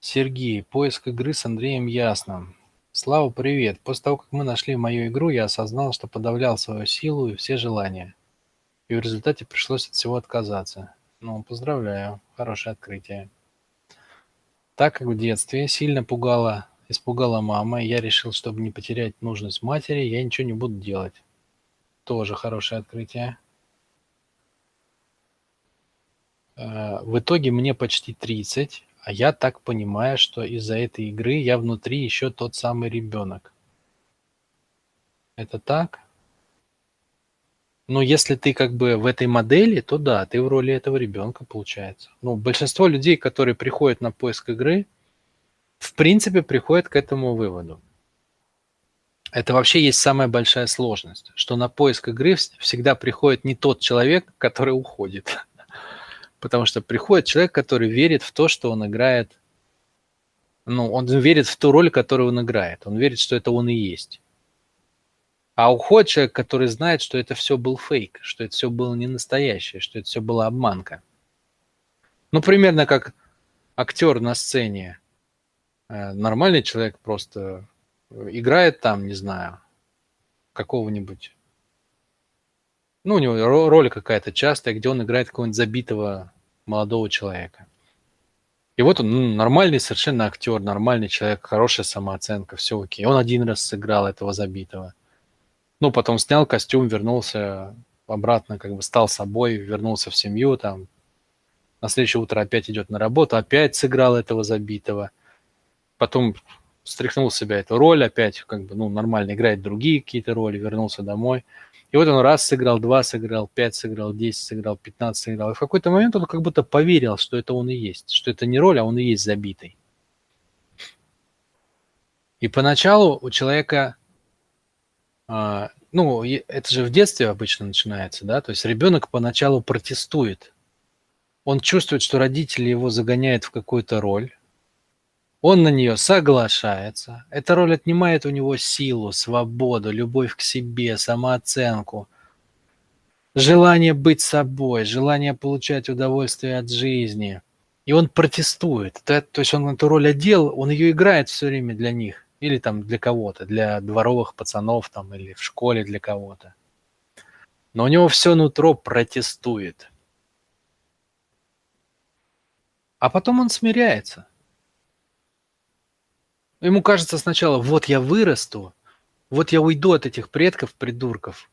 Сергей, поиск игры с Андреем Ясным. Слава, привет. После того, как мы нашли мою игру, я осознал, что подавлял свою силу и все желания. И в результате пришлось от всего отказаться. Ну, поздравляю. Хорошее открытие. Так как в детстве сильно пугала, испугала мама, я решил, чтобы не потерять нужность матери, я ничего не буду делать. Тоже хорошее открытие. Э, В итоге мне почти 30, а я так понимаю, что из-за этой игры я внутри еще тот самый ребенок. Это так? Ну, если ты как бы в этой модели, то да, ты в роли этого ребенка, получается. Ну, большинство людей, которые приходят на поиск игры, в принципе, приходят к этому выводу. Это вообще есть самая большая сложность, что на поиск игры вс- всегда приходит не тот человек, который уходит. Потому что приходит человек, который верит в то, что он играет, ну, он верит в ту роль, которую он играет. Он верит, что это он и есть. А уходит человек, который знает, что это все был фейк, что это все было не настоящее, что это все была обманка. Ну, примерно как актер на сцене. Э, Нормальный человек просто э, играет там, не знаю, какого-нибудь ну, у него ро- роль какая-то частая, где он играет какого-нибудь забитого молодого человека. И вот он ну, нормальный совершенно актер, нормальный человек, хорошая самооценка, все окей. Он один раз сыграл этого забитого. Ну, потом снял костюм, вернулся обратно, как бы стал собой, вернулся в семью, там, на следующее утро опять идет на работу, опять сыграл этого забитого. Потом стряхнул с себя эту роль, опять как бы, ну, нормально играет другие какие-то роли, вернулся домой. И вот он раз сыграл, два сыграл, пять сыграл, десять сыграл, пятнадцать сыграл. И в какой-то момент он как будто поверил, что это он и есть, что это не роль, а он и есть забитый. И поначалу у человека, а, ну, это же в детстве обычно начинается, да, то есть ребенок поначалу протестует. Он чувствует, что родители его загоняют в какую-то роль, он на нее соглашается. Эта роль отнимает у него силу, свободу, любовь к себе, самооценку, желание быть собой, желание получать удовольствие от жизни. И он протестует. То, есть он эту роль одел, он ее играет все время для них. Или там для кого-то, для дворовых пацанов там, или в школе для кого-то. Но у него все нутро протестует. А потом он смиряется. Ему кажется сначала, вот я вырасту, вот я уйду от этих предков, придурков,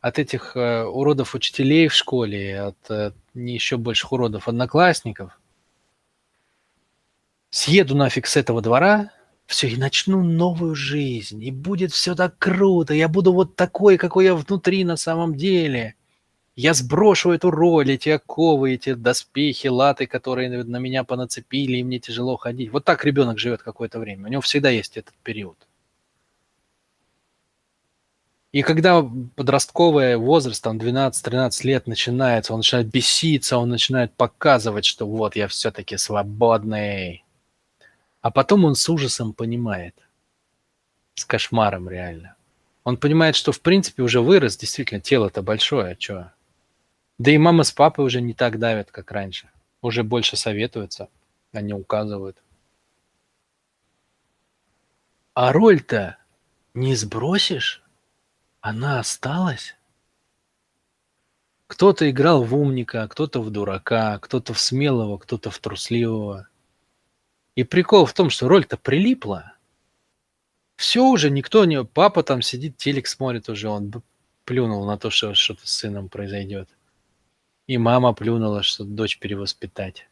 от этих э, уродов учителей в школе, от э, еще больших уродов одноклассников. Съеду нафиг с этого двора, все, и начну новую жизнь, и будет все так круто, я буду вот такой, какой я внутри на самом деле. Я сброшу эту роль, эти оковы, эти доспехи, латы, которые на меня понацепили, и мне тяжело ходить. Вот так ребенок живет какое-то время. У него всегда есть этот период. И когда подростковый возраст, там 12-13 лет начинается, он начинает беситься, он начинает показывать, что вот я все-таки свободный. А потом он с ужасом понимает, с кошмаром реально. Он понимает, что в принципе уже вырос, действительно, тело-то большое, а чё? Да и мама с папой уже не так давят, как раньше. Уже больше советуются, они указывают. А роль-то не сбросишь? Она осталась? Кто-то играл в умника, кто-то в дурака, кто-то в смелого, кто-то в трусливого. И прикол в том, что роль-то прилипла. Все уже, никто не... Папа там сидит, телек смотрит уже, он плюнул на то, что что-то с сыном произойдет. И мама плюнула, что дочь перевоспитать.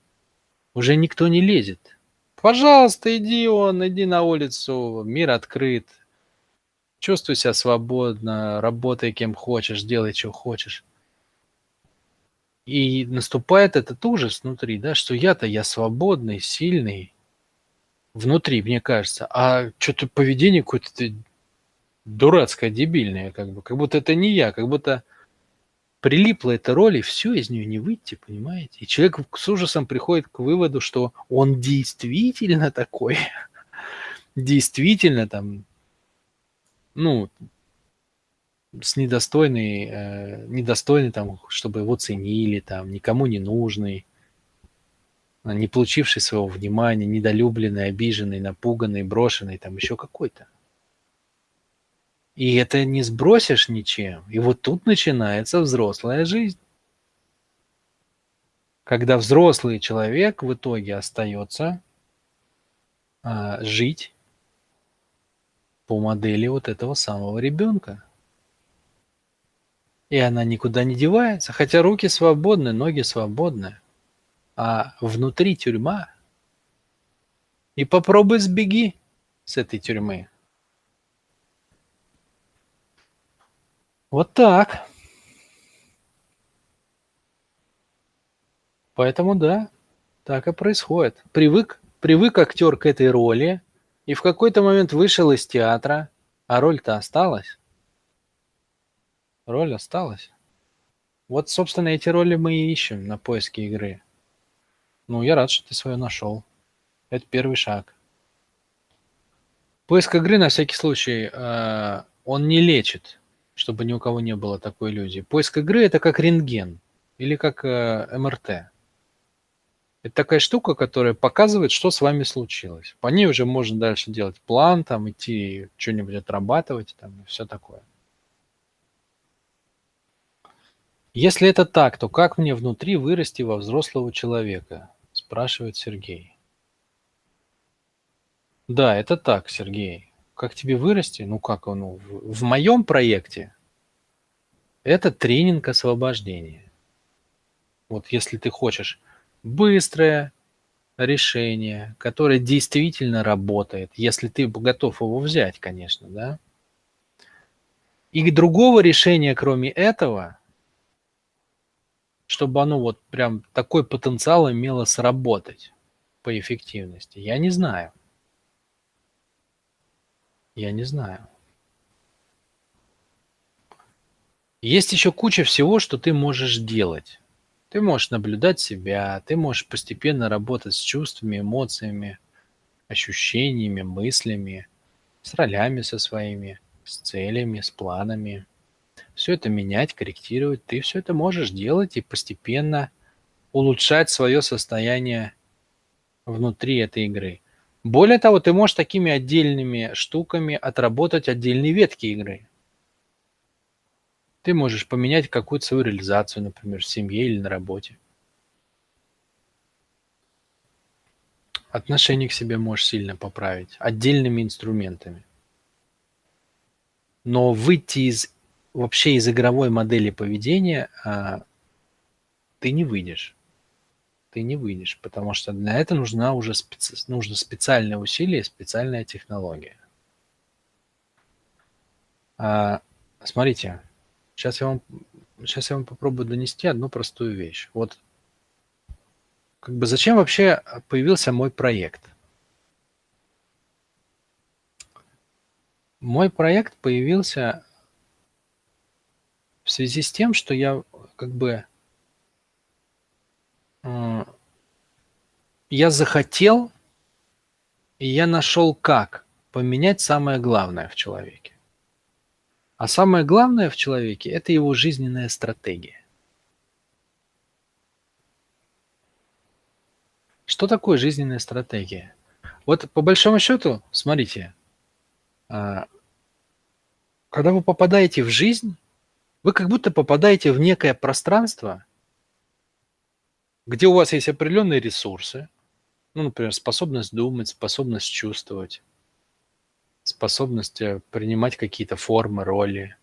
Уже никто не лезет. Пожалуйста, иди он, иди на улицу, мир открыт. Чувствуй себя свободно, работай кем хочешь, делай, что хочешь. И наступает этот ужас внутри, да, что я-то я свободный, сильный, внутри, мне кажется, а что-то поведение какое-то дурацкое, дебильное, как бы, как будто это не я, как будто прилипла эта роль, и все, из нее не выйти, понимаете? И человек с ужасом приходит к выводу, что он действительно такой, действительно там, ну, с недостойный, э, недостойный там, чтобы его ценили, там, никому не нужный. не получивший своего внимания, недолюбленный, обиженный, напуганный, брошенный, там еще какой-то. И это не сбросишь ничем. И вот тут начинается взрослая жизнь. Когда взрослый человек в итоге остается а, жить по модели вот этого самого ребенка. И она никуда не девается, хотя руки свободны, ноги свободны, а внутри тюрьма. И попробуй сбеги с этой тюрьмы. Вот так. Поэтому да, так и происходит. Привык, привык актер к этой роли, и в какой-то момент вышел из театра, а роль-то осталась. Роль осталась. Вот, собственно, эти роли мы и ищем на поиске игры. Ну, я рад, что ты свою нашел. Это первый шаг. Поиск игры, на всякий случай, э, он не лечит чтобы ни у кого не было такой иллюзии. Поиск игры – это как рентген или как э, МРТ. Это такая штука, которая показывает, что с вами случилось. По ней уже можно дальше делать план, там, идти что-нибудь отрабатывать там, и все такое. Если это так, то как мне внутри вырасти во взрослого человека? Спрашивает Сергей. Да, это так, Сергей. Как тебе вырасти? Ну как, ну, в, в моем проекте это тренинг освобождения. Вот если ты хочешь быстрое решение, которое действительно работает, если ты готов его взять, конечно, да. И другого решения, кроме этого, чтобы оно вот прям такой потенциал имело сработать по эффективности, я не знаю. Я не знаю. Есть еще куча всего, что ты можешь делать. Ты можешь наблюдать себя, ты можешь постепенно работать с чувствами, эмоциями, ощущениями, мыслями, с ролями со своими, с целями, с планами. Все это менять, корректировать. Ты все это можешь делать и постепенно улучшать свое состояние внутри этой игры. Более того, ты можешь такими отдельными штуками отработать отдельные ветки игры. Ты можешь поменять какую-то свою реализацию, например, в семье или на работе. Отношение к себе можешь сильно поправить отдельными инструментами. Но выйти из вообще из игровой модели поведения а, ты не выйдешь ты не выйдешь, потому что для этого нужна уже специ... нужно специальное усилие, специальная технология. А, смотрите, сейчас я вам сейчас я вам попробую донести одну простую вещь. Вот как бы зачем вообще появился мой проект? Мой проект появился в связи с тем, что я как бы я захотел, и я нашел как поменять самое главное в человеке. А самое главное в человеке – это его жизненная стратегия. Что такое жизненная стратегия? Вот по большому счету, смотрите, а, когда вы попадаете в жизнь, вы как будто попадаете в некое пространство, где у вас есть определенные ресурсы, ну, например, способность думать, способность чувствовать, способность э, принимать какие-то формы, роли,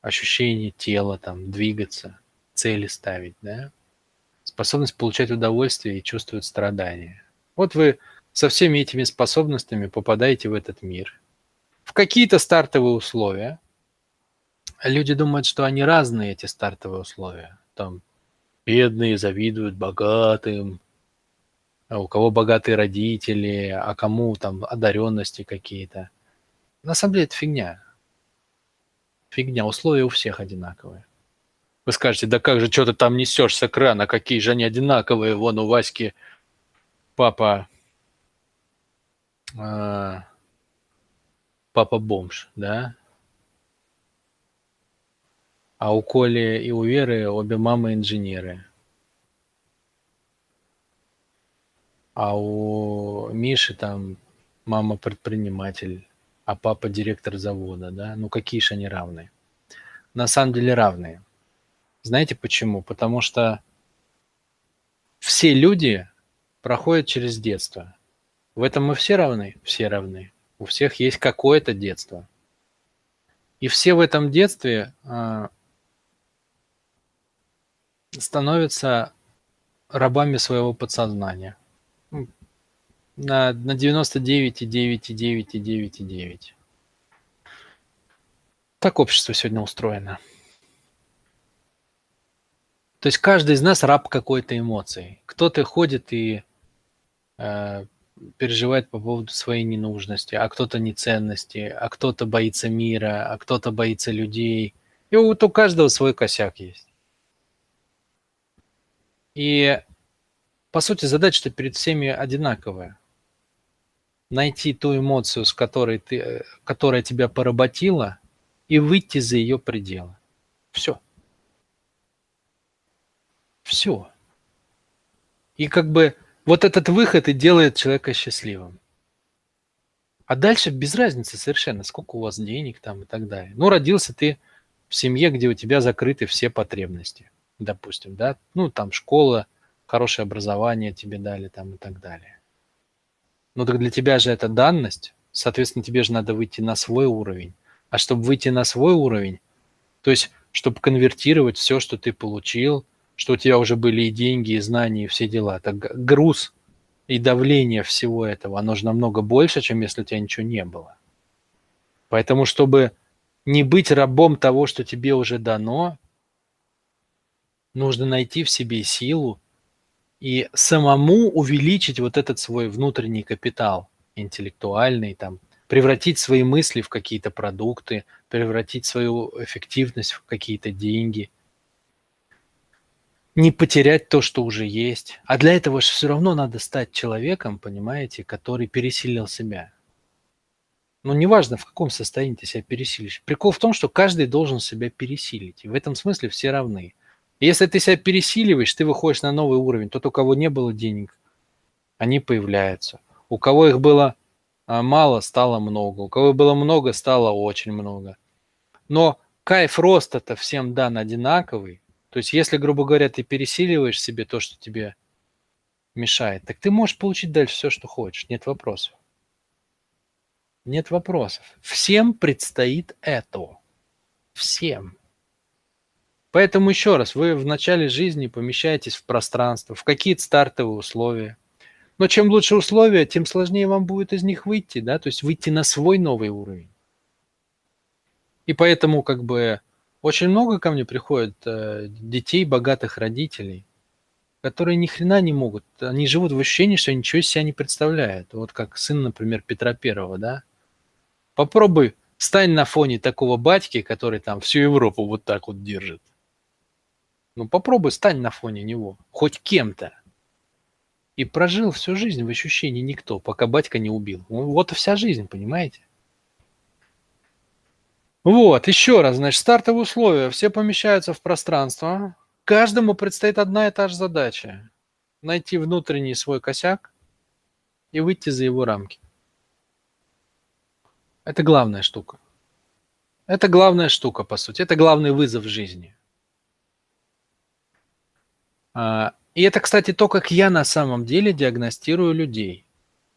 ощущение тела, там, двигаться, цели ставить, да, способность получать удовольствие и чувствовать страдания. Вот вы со всеми этими способностями попадаете в этот мир. В какие-то стартовые условия. Люди думают, что они разные, эти стартовые условия. Там бедные завидуют богатым, а у кого богатые родители, а кому там одаренности какие-то. На самом деле это фигня. Фигня, условия у всех одинаковые. Вы скажете, да как же, что ты там несешь с экрана, какие же они одинаковые, вон у Васьки папа, э, папа бомж, да? А у Коли и у Веры обе мамы инженеры. а у Миши там мама предприниматель, а папа директор завода, да? Ну какие же они равные? На самом деле равные. Знаете почему? Потому что все люди проходят через детство. В этом мы все равны? Все равны. У всех есть какое-то детство. И все в этом детстве э, становятся рабами своего подсознания. На, на 99,9,9,9,9. Так общество сегодня устроено. То есть каждый из нас раб какой-то эмоции. Кто-то ходит и э, переживает по поводу своей ненужности, а кто-то неценности, а кто-то боится мира, а кто-то боится людей. И вот у каждого свой косяк есть. И по сути задача-то перед всеми одинаковая. Найти ту эмоцию, с которой ты, которая тебя поработила, и выйти за ее пределы. Все. Все. И как бы вот этот выход и делает человека счастливым. А дальше без разницы совершенно, сколько у вас денег там и так далее. Ну, родился ты в семье, где у тебя закрыты все потребности, допустим, да, ну, там школа, хорошее образование тебе дали там и так далее. Ну, так для тебя же это данность, соответственно, тебе же надо выйти на свой уровень. А чтобы выйти на свой уровень, то есть, чтобы конвертировать все, что ты получил – что у тебя уже были и деньги, и знания, и все дела. Так груз и давление всего этого, оно же намного больше, чем если у тебя ничего не было. Поэтому, чтобы не быть рабом того, что тебе уже дано, нужно найти в себе силу и самому увеличить вот этот свой внутренний капитал интеллектуальный, там, превратить свои мысли в какие-то продукты, превратить свою эффективность в какие-то деньги – не потерять то, что уже есть. А для этого же все равно надо стать человеком, понимаете, который пересилил себя. Ну, неважно, в каком состоянии ты себя пересилишь. Прикол в том, что каждый должен себя пересилить. И в этом смысле все равны. И если ты себя пересиливаешь, ты выходишь на новый уровень. Тот, у кого не было денег, они появляются. У кого их было а, мало, стало много. У кого было много, стало очень много. Но кайф роста-то всем дан одинаковый. То есть, если, грубо говоря, ты пересиливаешь себе то, что тебе мешает, так ты можешь получить дальше все, что хочешь. Нет вопросов. Нет вопросов. Всем предстоит это. Всем. Поэтому еще раз, вы в начале жизни помещаетесь в пространство, в какие-то стартовые условия. Но чем лучше условия, тем сложнее вам будет из них выйти, да, то есть выйти на свой новый уровень. И поэтому как бы очень много ко мне приходит э, детей богатых родителей, которые ни хрена не могут. Они живут в ощущении, что ничего из себя не представляют. Вот как сын, например, Петра Первого, да? Попробуй стань на фоне такого батьки, который там всю Европу вот так вот держит. Ну попробуй стань на фоне него, хоть кем-то. И прожил всю жизнь в ощущении никто, пока батька не убил. Вот и вся жизнь, понимаете? Вот, еще раз, значит, стартовые условия. Все помещаются в пространство. Каждому предстоит одна и та же задача. Найти внутренний свой косяк и выйти за его рамки. Это главная штука. Это главная штука, по сути. Это главный вызов жизни. А, и это, кстати, то, как я на самом деле диагностирую людей.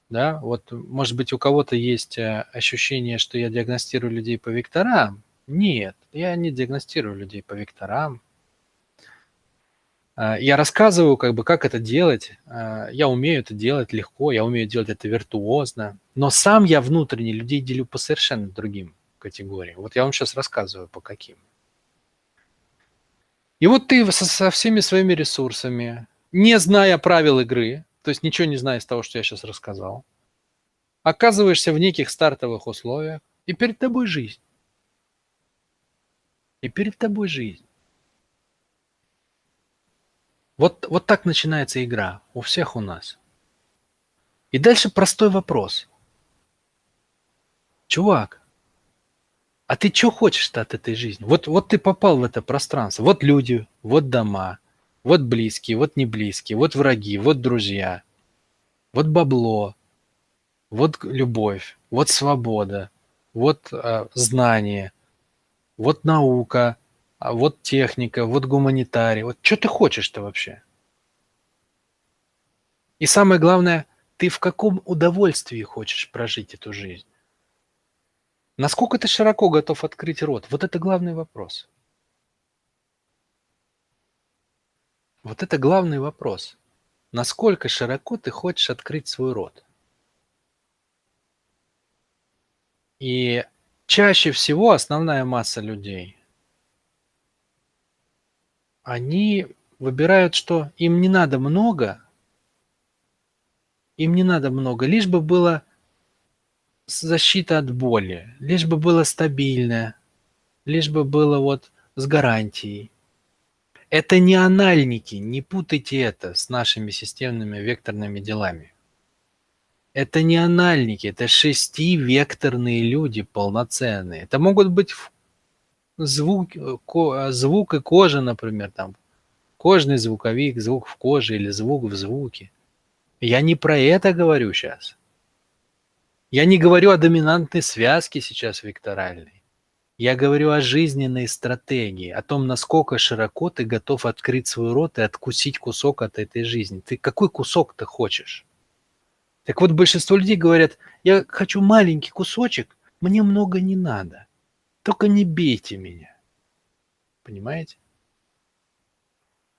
Да, вот, может быть, у кого-то есть э, ощущение, что я диагностирую людей по векторам. Нет, я не диагностирую людей по векторам. А, я рассказываю, как бы, как это делать. А, я умею это делать легко, я умею делать это виртуозно. Но сам я внутренне людей делю по совершенно другим категориям. Вот я вам сейчас рассказываю, по каким. И вот ты со, со всеми своими ресурсами, не зная правил игры, то есть ничего не зная из того, что я сейчас рассказал, оказываешься в неких стартовых условиях, и перед тобой жизнь. И перед тобой жизнь. Вот, вот так начинается игра у всех у нас. И дальше простой вопрос. Чувак, а ты что хочешь-то от этой жизни? Вот, вот ты попал в это пространство. Вот люди, вот дома – вот близкие, вот не близкие, вот враги, вот друзья. вот бабло, вот любовь, вот свобода, вот э, знание, вот наука, а вот техника, вот гуманитарий. Вот что ты хочешь-то вообще? И самое главное, ты в каком удовольствии хочешь прожить эту жизнь? Насколько ты широко готов открыть рот? Вот это главный вопрос. Вот это главный вопрос. Насколько широко ты хочешь открыть свой рот? И чаще всего основная масса людей, они выбирают, что им не надо много, им не надо много, лишь бы было защита от боли, лишь бы было стабильное, лишь бы было вот с гарантией. Это не анальники, не путайте это с нашими системными векторными делами. Это не анальники, это шестивекторные люди полноценные. Это могут быть звук, звук и кожа, например, там кожный звуковик, звук в коже или звук в звуке. Я не про это говорю сейчас. Я не говорю о доминантной связке сейчас векторальной. Я говорю о жизненной стратегии, о том, насколько широко ты готов открыть свой рот и откусить кусок от этой жизни. Ты какой кусок ты хочешь? Так вот, большинство людей говорят, я хочу маленький кусочек, мне много не надо. Только не бейте меня. Понимаете?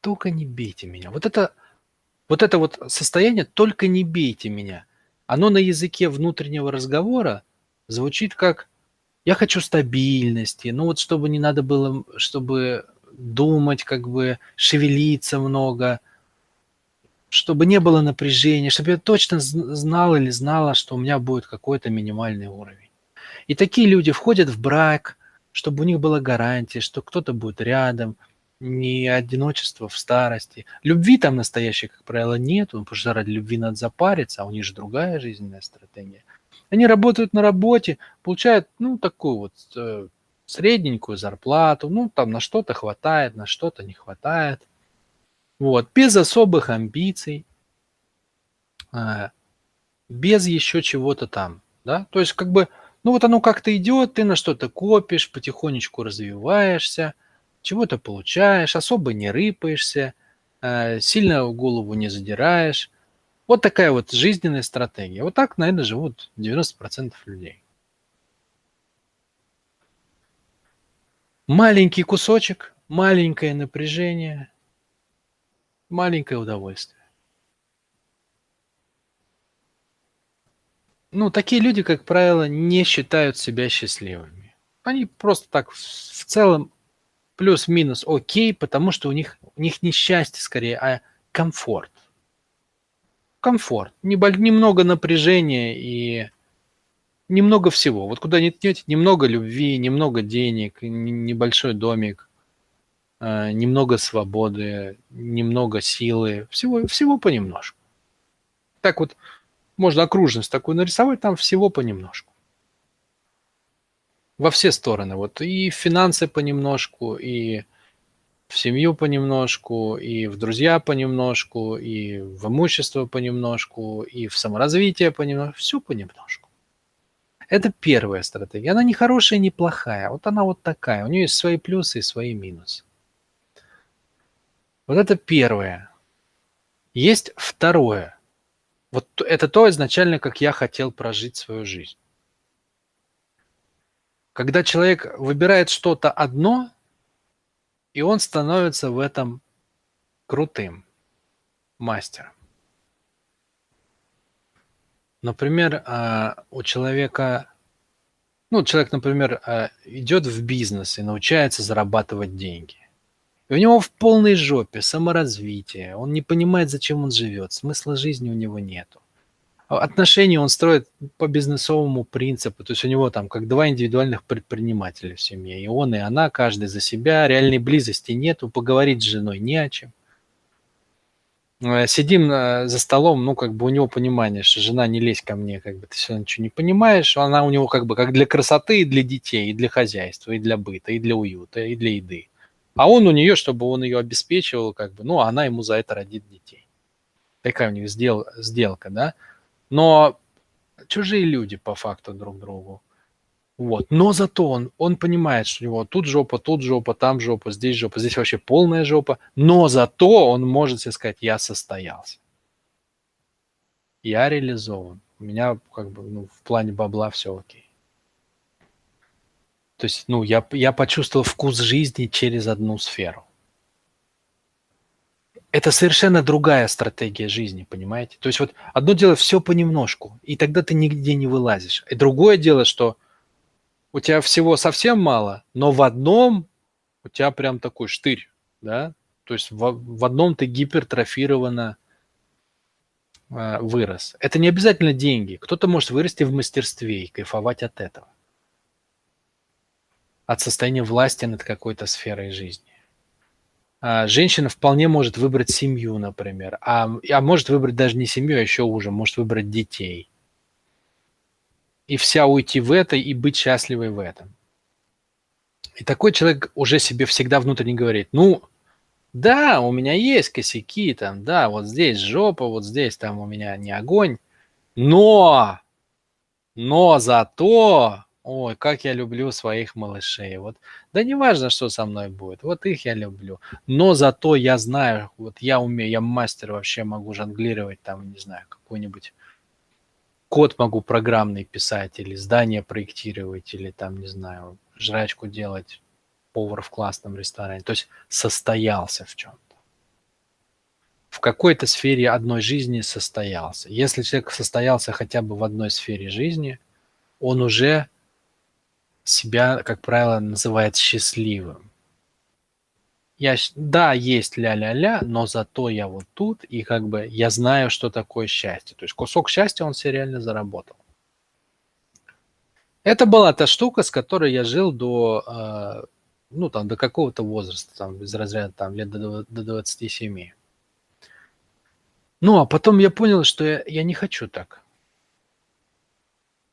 Только не бейте меня. Вот это вот это вот состояние «только не бейте меня», оно на языке внутреннего разговора звучит как «я хочу стабильности», ну вот чтобы не надо было, чтобы думать, как бы шевелиться много, чтобы не было напряжения, чтобы я точно знал или знала, что у меня будет какой-то минимальный уровень. И такие люди входят в брак, чтобы у них была гарантия, что кто-то будет рядом – не одиночество в старости. Любви там настоящей, как правило, нет, потому что ради любви надо запариться, а у них же другая жизненная стратегия. Они работают на работе, получают, ну, такую вот э, средненькую зарплату, ну, там на что-то хватает, на что-то не хватает. Вот, без особых амбиций, э, без еще чего-то там, да, то есть как бы, ну, вот оно как-то идет, ты на что-то копишь, потихонечку развиваешься – чего-то получаешь, особо не рыпаешься, э, сильно голову не задираешь. Вот такая вот жизненная стратегия. Вот так, наверное, живут 90% людей. Маленький кусочек, маленькое напряжение, маленькое удовольствие. Ну, такие люди, как правило, не считают себя счастливыми. Они просто так в целом плюс-минус окей, потому что у них, у них не счастье скорее, а комфорт. Комфорт. Немного напряжения и немного всего. Вот куда ни ткнете, немного любви, немного денег, небольшой домик, э, немного свободы, немного силы. Всего, всего понемножку. Так вот, можно окружность такую нарисовать, там всего понемножку во все стороны. Вот и финансы понемножку, и в семью понемножку, и в друзья понемножку, и в имущество понемножку, и в саморазвитие понемножку. Все понемножку. Это первая стратегия. Она не хорошая, не плохая. Вот она вот такая. У нее есть свои плюсы и свои минусы. Вот это первое. Есть второе. Вот это то изначально, как я хотел прожить свою жизнь. Когда человек выбирает что-то одно, и он становится в этом крутым мастером. Например, а, у человека, ну, человек, например, а, идет в бизнес и научается зарабатывать деньги. И у него в полной жопе саморазвитие, он не понимает, зачем он живет, смысла жизни у него нету отношения он строит по бизнесовому принципу, то есть у него там как два индивидуальных предпринимателя в семье, и он, и она, каждый за себя, реальной близости нету, поговорить с женой не о чем. Э, сидим э, за столом, ну, как бы у него понимание, что жена не лезь ко мне, как бы ты все ничего не понимаешь, она у него как бы как для красоты, и для детей, и для хозяйства, и для быта, и для уюта, и для еды. А он у нее, чтобы он ее обеспечивал, как бы, ну, а она ему за это родит детей. Такая у них сдел, сделка, да? Но чужие люди по факту друг другу. Вот. Но зато он, он понимает, что у него тут жопа, тут жопа, там жопа, здесь жопа, здесь вообще полная жопа. Но зато он может себе сказать, я состоялся. Я реализован. У меня как бы ну, в плане бабла все окей. То есть, ну, я, я почувствовал вкус жизни через одну сферу. Это совершенно другая стратегия жизни, понимаете? То есть вот одно дело все понемножку, и тогда ты нигде не вылазишь. И другое дело, что у тебя всего совсем мало, но в одном у тебя прям такой штырь, да? То есть в, в одном ты гипертрофированно э, вырос. Это не обязательно деньги. Кто-то может вырасти в мастерстве и кайфовать от этого. От состояния власти над какой-то сферой жизни. А женщина вполне может выбрать семью, например. А, а может выбрать даже не семью, а еще уже, может выбрать детей и вся уйти в это и быть счастливой в этом. И такой человек уже себе всегда внутренне говорит, ну, да, у меня есть косяки, там, да, вот здесь жопа, вот здесь там у меня не огонь, но, но зато, ой, как я люблю своих малышей, вот, да не важно, что со мной будет, вот их я люблю, но зато я знаю, вот я умею, я мастер вообще могу жонглировать там, не знаю, какой-нибудь код могу программный писать, или здание проектировать, или там, не знаю, жрачку делать, повар в классном ресторане. То есть состоялся в чем-то. В какой-то сфере одной жизни состоялся. Если человек состоялся хотя бы в одной сфере жизни, он уже себя, как правило, называет счастливым я, да, есть ля-ля-ля, но зато я вот тут, и как бы я знаю, что такое счастье. То есть кусок счастья он себе реально заработал. Это была та штука, с которой я жил до, э, ну, там, до какого-то возраста, там, из разряда, там, лет до, до 27. Ну, а потом я понял, что я, я не хочу так.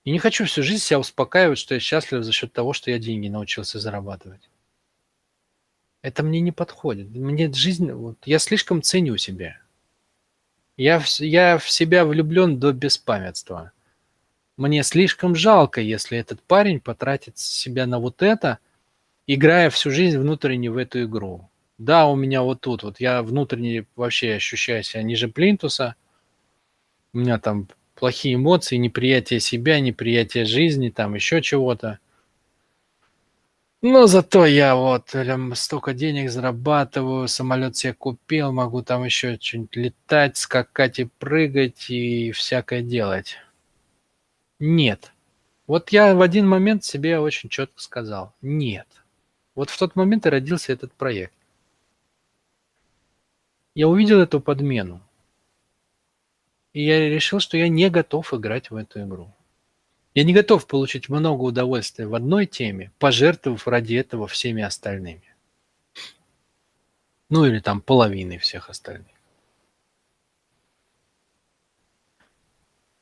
И не хочу всю жизнь себя успокаивать, что я счастлив за счет того, что я деньги научился зарабатывать. Это мне не подходит. Мне жизнь, вот, я слишком ценю себя. Я, я в себя влюблен до беспамятства. Мне слишком жалко, если этот парень потратит себя на вот это, играя всю жизнь внутренне в эту игру. Да, у меня вот тут, вот я внутренне вообще ощущаю себя ниже плинтуса. У меня там плохие эмоции, неприятие себя, неприятие жизни, там еще чего-то. Но зато я вот прям столько денег зарабатываю, самолет себе купил, могу там еще что-нибудь летать, скакать и прыгать и всякое делать. Нет. Вот я в один момент себе очень четко сказал. Нет. Вот в тот момент и родился этот проект. Я увидел эту подмену. И я решил, что я не готов играть в эту игру. Я не готов получить много удовольствия в одной теме, пожертвовав ради этого всеми остальными. Ну или там половиной всех остальных.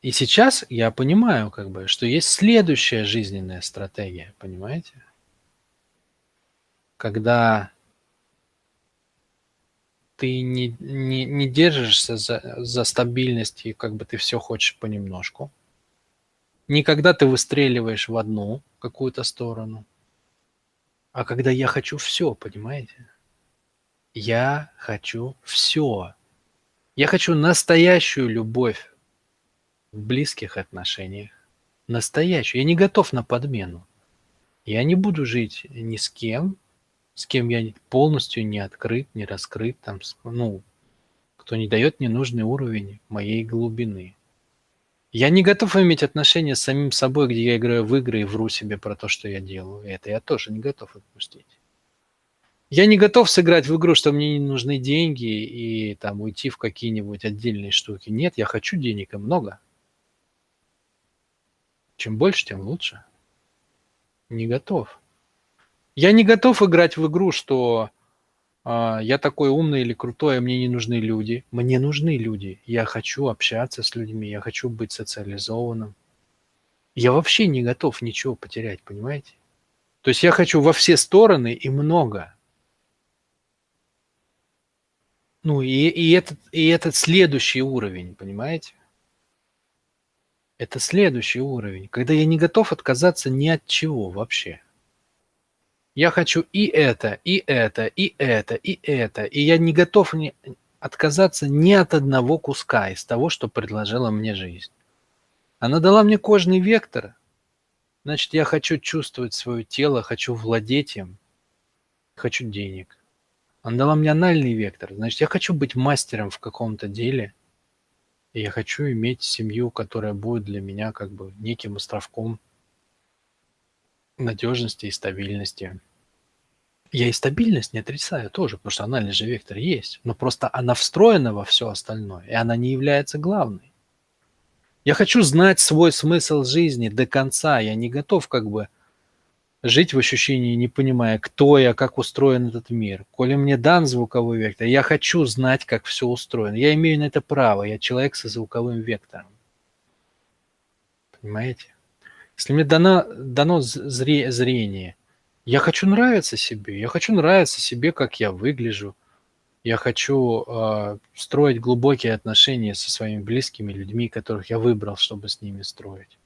И сейчас я понимаю, как бы, что есть следующая жизненная стратегия, понимаете? Когда ты не, не, не держишься за, за стабильность и как бы ты все хочешь понемножку – не когда ты выстреливаешь в одну какую-то сторону, а когда я хочу все, понимаете? Я хочу все. Я хочу настоящую любовь в близких отношениях. Настоящую. Я не готов на подмену. Я не буду жить ни с кем, с кем я полностью не открыт, не раскрыт, там, ну, кто не дает мне нужный уровень моей глубины. Я не готов иметь отношения с самим собой, где я играю в игры и вру себе про то, что я делаю. Это я тоже не готов отпустить. Я не готов сыграть в игру, что мне не нужны деньги и там уйти в какие-нибудь отдельные штуки. Нет, я хочу денег и много. Чем больше, тем лучше. Не готов. Я не готов играть в игру, что а, я такой умный или крутой, а мне не нужны люди. Мне нужны люди. Я хочу общаться с людьми, я хочу быть социализованным. Я вообще не готов ничего потерять, понимаете? То есть я хочу во все стороны и много. Ну и, и, этот, и этот следующий уровень, понимаете? Это следующий уровень, когда я не готов отказаться ни от чего вообще. Я хочу и это, и это, и это, и это. И я не готов ни, отказаться ни от одного куска из того, что предложила мне жизнь. Она дала мне кожный вектор. Значит, я хочу чувствовать свое тело, хочу владеть им, хочу денег. Она дала мне анальный вектор. Значит, я хочу быть мастером в каком-то деле – и я хочу иметь семью, которая будет для меня как бы неким островком надежности и стабильности. Я и стабильность не отрицаю тоже, потому что анальный же вектор есть, но просто она встроена во все остальное, и она не является главной. Я хочу знать свой смысл жизни до конца, я не готов как бы жить в ощущении, не понимая, кто я, как устроен этот мир. Коли мне дан звуковой вектор, я хочу знать, как все устроено. Я имею на это право, я человек со звуковым вектором. Понимаете? Если мне дано, дано зре, зрение, я хочу нравиться себе, я хочу нравиться себе, как я выгляжу. Я хочу э, строить глубокие отношения со своими близкими людьми, которых я выбрал, чтобы с ними строить.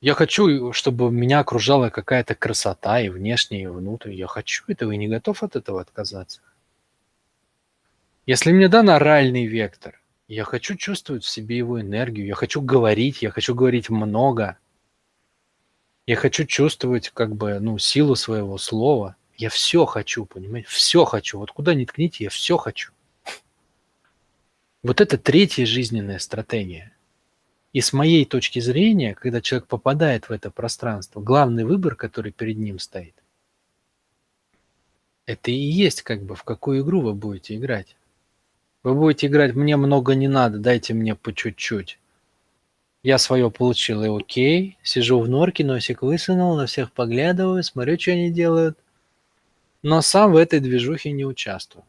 Я хочу, чтобы меня окружала какая-то красота и внешне, и внутрь. Я хочу этого и не готов от этого отказаться. Если мне дан оральный вектор, я хочу чувствовать в себе его энергию, я хочу говорить, я хочу говорить много. Я хочу чувствовать как бы, ну, силу своего слова. Я все хочу, понимаете? Все хочу. Вот куда ни ткните, я все хочу. Вот это третья жизненная стратегия. И с моей точки зрения, когда человек попадает в это пространство, главный выбор, который перед ним стоит, это и есть как бы в какую игру вы будете играть. Вы будете играть «мне много не надо, дайте мне по чуть-чуть». Я свое получил и окей, сижу в норке, носик высунул, на всех поглядываю, смотрю, что они делают, но сам в этой движухе не участвую.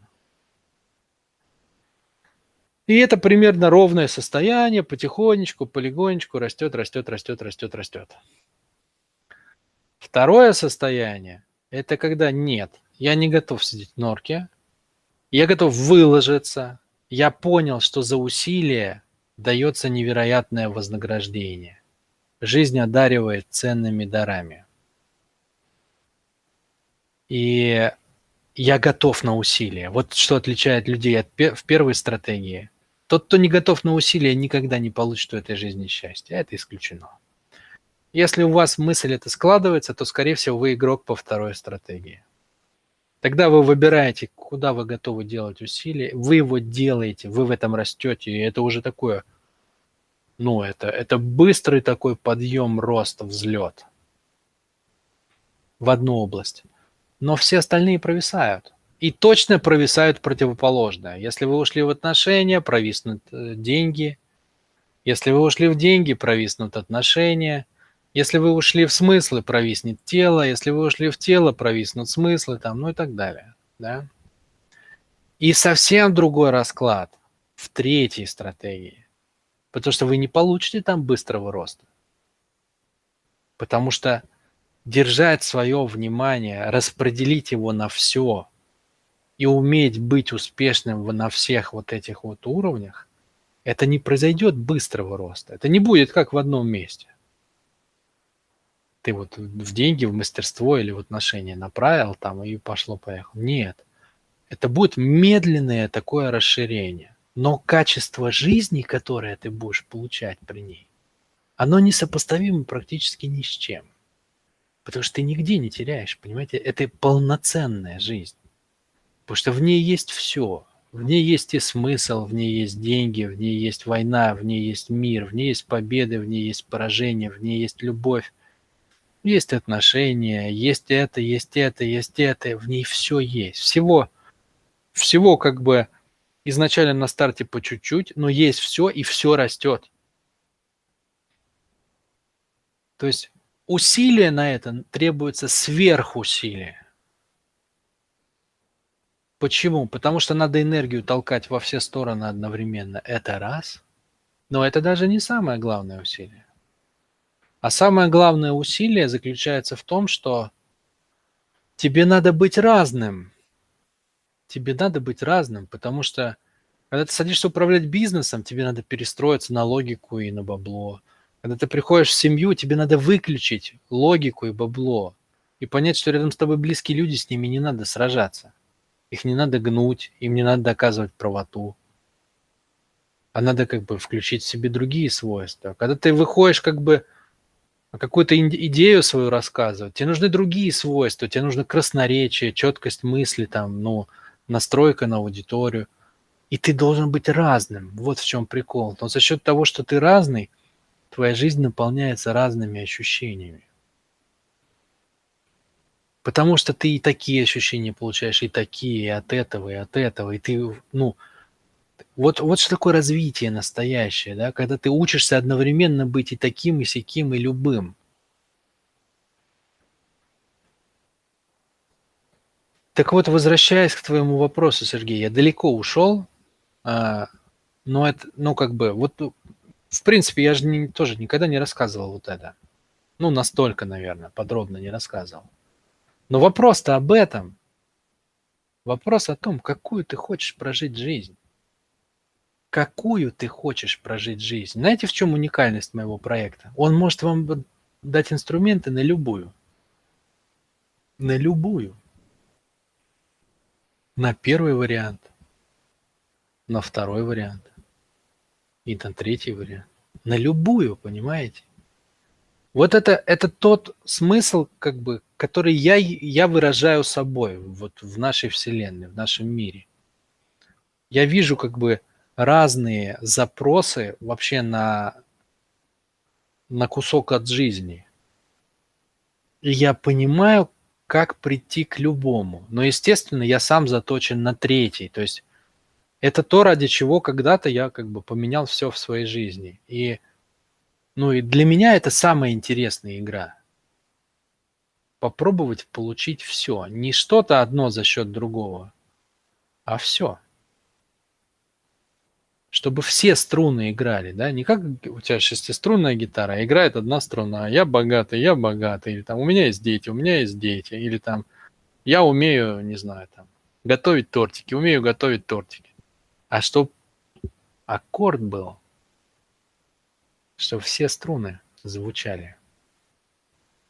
И это примерно ровное состояние, потихонечку, полигонечку растет, растет, растет, растет, растет. Второе состояние – это когда нет, я не готов сидеть в норке, я готов выложиться, я понял, что за усилие дается невероятное вознаграждение. Жизнь одаривает ценными дарами. И я готов на усилие. Вот что отличает людей от в первой стратегии – тот, кто не готов на усилия, никогда не получит в этой жизни счастья. Это исключено. Если у вас мысль это складывается, то, скорее всего, вы игрок по второй стратегии. Тогда вы выбираете, куда вы готовы делать усилия, вы его делаете, вы в этом растете, и это уже такое, ну, это, это быстрый такой подъем, рост, взлет в одну область. Но все остальные провисают. И точно провисают противоположное. Если вы ушли в отношения, провиснут э, деньги. Если вы ушли в деньги, провиснут отношения. Если вы ушли в смыслы, провиснет тело. Если вы ушли в тело, провиснут смыслы, там, ну и так далее. Да? И совсем другой расклад в третьей стратегии. Потому что вы не получите там быстрого роста. Потому что держать свое внимание, распределить его на все – и уметь быть успешным на всех вот этих вот уровнях, это не произойдет быстрого роста. Это не будет как в одном месте. Ты вот в деньги, в мастерство или в отношения направил там и пошло-поехало. Нет. Это будет медленное такое расширение. Но качество жизни, которое ты будешь получать при ней, оно несопоставимо практически ни с чем. Потому что ты нигде не теряешь, понимаете? Это полноценная жизнь. Потому что в ней есть все. В ней есть и смысл, в ней есть деньги, в ней есть война, в ней есть мир, в ней есть победы, в ней есть поражение, в ней есть любовь, есть отношения, есть это, есть это, есть это, в ней все есть. Всего, всего как бы изначально на старте по чуть-чуть, но есть все и все растет. То есть усилия на это требуется сверхусилия. Почему? Потому что надо энергию толкать во все стороны одновременно. Это раз. Но это даже не самое главное усилие. А самое главное усилие заключается в том, что тебе надо быть разным. тебе надо быть разным, потому что когда ты садишься управлять бизнесом, тебе надо перестроиться на логику и на бабло. Когда ты приходишь в семью, тебе надо выключить логику и бабло и понять, что рядом с тобой близкие люди, с ними не надо сражаться. Их не надо гнуть, им не надо доказывать правоту. А надо как бы включить в себе другие свойства. Когда ты выходишь как бы какую-то идею свою рассказывать, тебе нужны другие свойства, тебе нужно красноречие, четкость мысли, там, ну, настройка на аудиторию. И ты должен быть разным. Вот в чем прикол. Но за счет того, что ты разный, твоя жизнь наполняется разными ощущениями. Потому что ты и такие ощущения получаешь, и такие, и от этого, и от этого. И ты, ну, вот, вот что такое развитие настоящее, да, когда ты учишься одновременно быть и таким, и сяким, и любым. Так вот, возвращаясь к твоему вопросу, Сергей, я далеко ушел, а, но это, ну, как бы, вот, в принципе, я же не, тоже никогда не рассказывал вот это. Ну, настолько, наверное, подробно не рассказывал. Но вопрос-то об этом. Вопрос о том, какую ты хочешь прожить жизнь. Какую ты хочешь прожить жизнь. Знаете, в чем уникальность моего проекта? Он может вам дать инструменты на любую. На любую на первый вариант, на второй вариант и на третий вариант. На любую, понимаете? Вот это, это тот смысл, как бы, который я, я выражаю собой вот в нашей Вселенной, в нашем мире. Я вижу как бы разные запросы вообще на, на кусок от жизни. И я понимаю, как прийти к любому. Но, естественно, я сам заточен на третий. То есть это то, ради чего когда-то я как бы поменял все в своей жизни. И, ну и для меня это самая интересная игра. Попробовать получить все. Не что-то одно за счет другого, а все чтобы все струны играли, да, не как у тебя шестиструнная гитара, а играет одна струна, я богатый, я богатый, или там у меня есть дети, у меня есть дети, или там я умею, не знаю, там, готовить тортики, умею готовить тортики. А чтоб аккорд был, чтобы все струны звучали.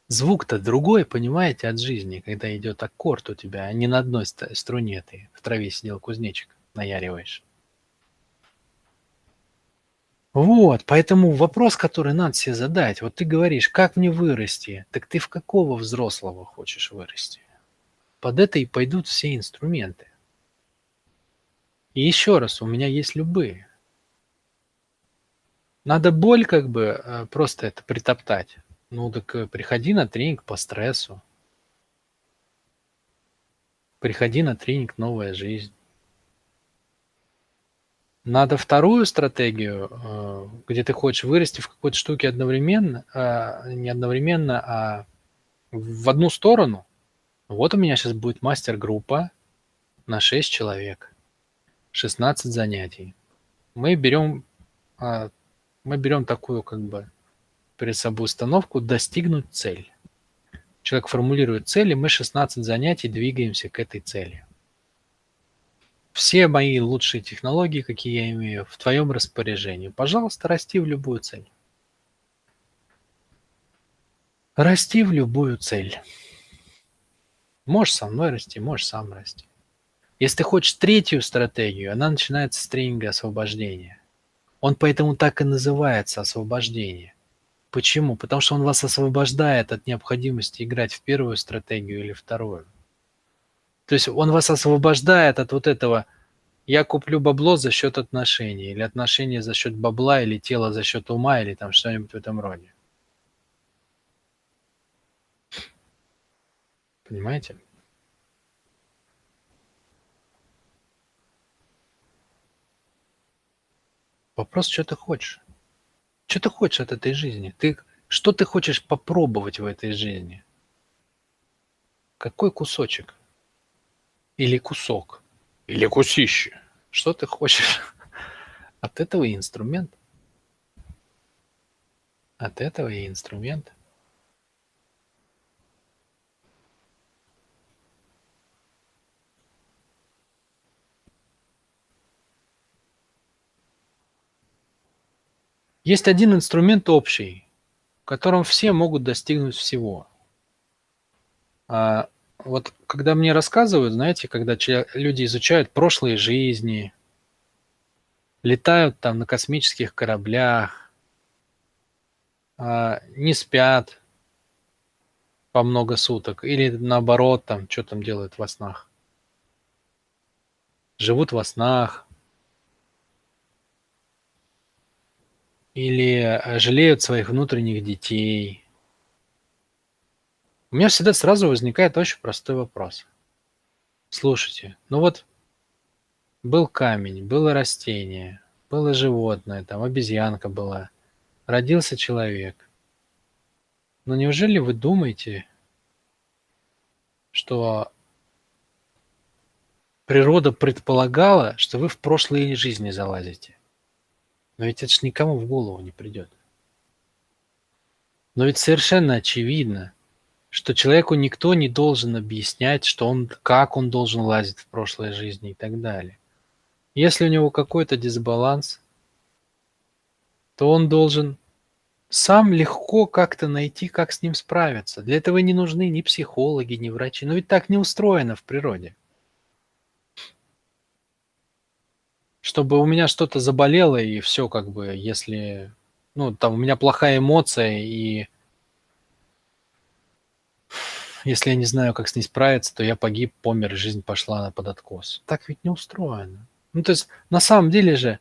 Звук-то другой, понимаете, от жизни, когда идет аккорд у тебя, а не на одной струне ты в траве сидел кузнечик, наяриваешь. Вот, поэтому вопрос, который надо себе задать, вот ты говоришь, как мне вырасти, так ты в какого взрослого хочешь вырасти? Под это и пойдут все инструменты. И еще раз, у меня есть любые. Надо боль как бы э, просто это притоптать. Ну так э, приходи на тренинг по стрессу. Приходи на тренинг «Новая жизнь». Надо вторую стратегию, э, где ты хочешь вырасти в какой-то штуке одновременно, а, не одновременно, а в одну сторону. Вот у меня сейчас будет мастер-группа на 6 человек, 16 занятий. Мы берем, а, мы берем такую как бы перед собой установку достигнуть цель. Человек формулирует цели, мы 16 занятий двигаемся к этой цели все мои лучшие технологии, какие я имею, в твоем распоряжении. Пожалуйста, расти в любую цель. Расти в любую цель. Можешь со мной расти, можешь сам расти. Если ты хочешь третью стратегию, она начинается с тренинга освобождения. Он поэтому так и называется освобождение. Почему? Потому что он вас освобождает от необходимости играть в первую стратегию или вторую. То есть он вас освобождает от вот этого «я куплю бабло за счет отношений» или «отношения за счет бабла» или «тело за счет ума» или там что-нибудь в этом роде. Понимаете? Вопрос, что ты хочешь? Что ты хочешь от этой жизни? Ты, что ты хочешь попробовать в этой жизни? Какой кусочек? или кусок, или кусище. Что ты хочешь от этого и инструмент. От этого и инструмент. Есть один инструмент общий, которым все могут достигнуть всего. А вот когда мне рассказывают, знаете, когда люди изучают прошлые жизни, летают там на космических кораблях, а, не спят по много суток, или наоборот, там, что там делают во снах. Живут во снах, или э, жалеют своих внутренних детей. У меня всегда сразу возникает очень простой вопрос. Слушайте, ну вот был камень, было растение, было животное, там обезьянка была, родился человек. Но неужели вы думаете, что природа предполагала, что вы в прошлые жизни залазите? Но ведь это ж никому в голову не придет. Но ведь совершенно очевидно, что человеку никто не должен объяснять, что он, как он должен лазить в прошлой жизни и так далее. Если у него какой-то дисбаланс, то он должен сам легко как-то найти, как с ним справиться. Для этого не нужны ни психологи, ни врачи. Но ведь так не устроено в природе. чтобы у меня что-то заболело, и все как бы, если, ну, там у меня плохая эмоция, и если я не знаю, как с ней справиться, то я погиб, помер, и жизнь пошла под откос. Так ведь не устроено. Ну, то есть, на самом деле же,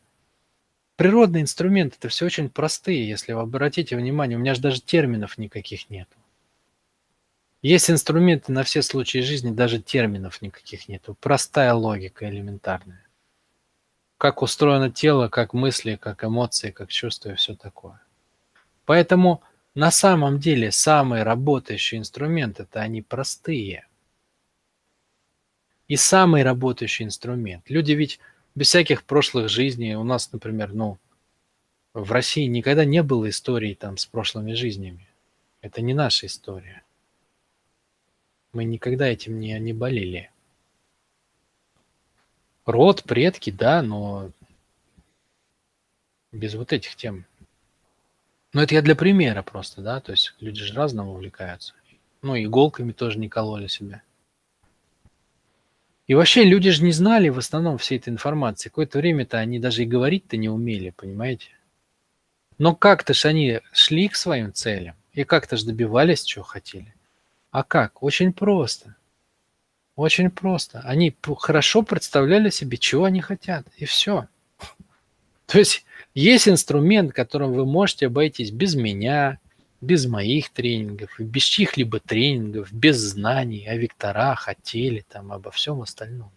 природные инструменты это все очень простые, если вы обратите внимание, у меня же даже терминов никаких нет. Есть инструменты на все случаи жизни, даже терминов никаких нету. Простая логика элементарная как устроено тело, как мысли, как эмоции, как чувства и все такое. Поэтому на самом деле самые работающие инструменты это они простые. И самый работающий инструмент. Люди ведь без всяких прошлых жизней, у нас, например, ну, в России никогда не было истории там с прошлыми жизнями. Это не наша история. Мы никогда этим не, не болели. Род, предки, да, но без вот этих тем. Ну, это я для примера просто, да, то есть люди же разного увлекаются. Ну, иголками тоже не кололи себя. И вообще люди же не знали в основном всей этой информации. Какое-то время-то они даже и говорить-то не умели, понимаете? Но как-то ж они шли к своим целям и как-то же добивались, чего хотели. А как? Очень просто. Очень просто. Они хорошо представляли себе, чего они хотят, и все. То есть есть инструмент, которым вы можете обойтись без меня, без моих тренингов, без чьих-либо тренингов, без знаний о векторах, о теле, там, обо всем остальном.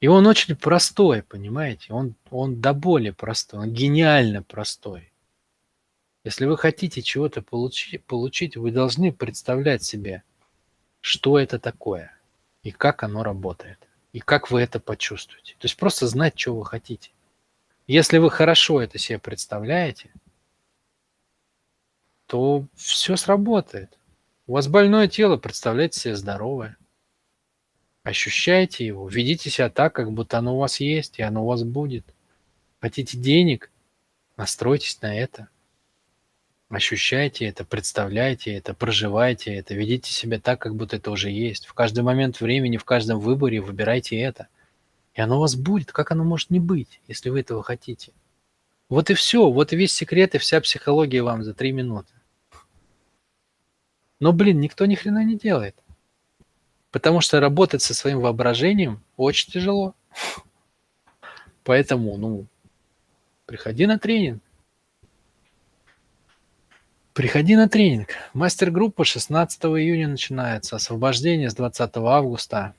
И он очень простой, понимаете? Он, он до боли простой, он гениально простой. Если вы хотите чего-то получить, получить, вы должны представлять себе – что это такое и как оно работает, и как вы это почувствуете. То есть просто знать, что вы хотите. Если вы хорошо это себе представляете, то все сработает. У вас больное тело, представляете себе здоровое. Ощущайте его, ведите себя так, как будто оно у вас есть, и оно у вас будет. Хотите денег, настройтесь на это. Ощущайте это, представляйте это, проживайте это, ведите себя так, как будто это уже есть. В каждый момент времени, в каждом выборе выбирайте это. И оно у вас будет. Как оно может не быть, если вы этого хотите? Вот и все. Вот и весь секрет и вся психология вам за три минуты. Но, блин, никто ни хрена не делает. Потому что работать со своим воображением очень тяжело. Поэтому, ну, приходи на тренинг. Приходи на тренинг. Мастер-группа 16 июня начинается. Освобождение с 20 августа.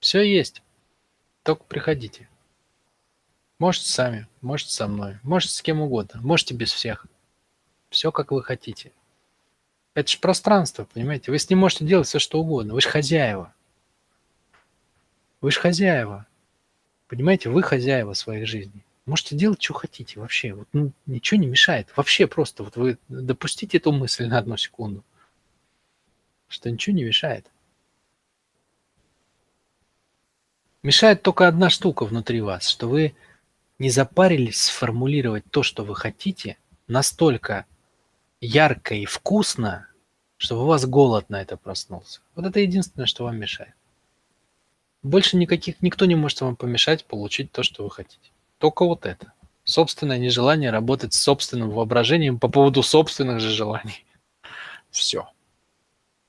Все есть. Только приходите. Можете сами, можете со мной, можете с кем угодно, можете без всех. Все, как вы хотите. Это же пространство, понимаете? Вы с ним можете делать все, что угодно. Вы же хозяева. Вы же хозяева. Понимаете, вы хозяева своей жизни. Можете делать, что хотите вообще. Вот, ну, ничего не мешает. Вообще просто. Вот вы допустите эту мысль на одну секунду. Что ничего не мешает. Мешает только одна штука внутри вас, что вы не запарились сформулировать то, что вы хотите, настолько ярко и вкусно, чтобы у вас голод на это проснулся. Вот это единственное, что вам мешает. Больше никаких, никто не может вам помешать получить то, что вы хотите. Только вот это. Собственное нежелание работать с собственным воображением по поводу собственных же желаний. Все.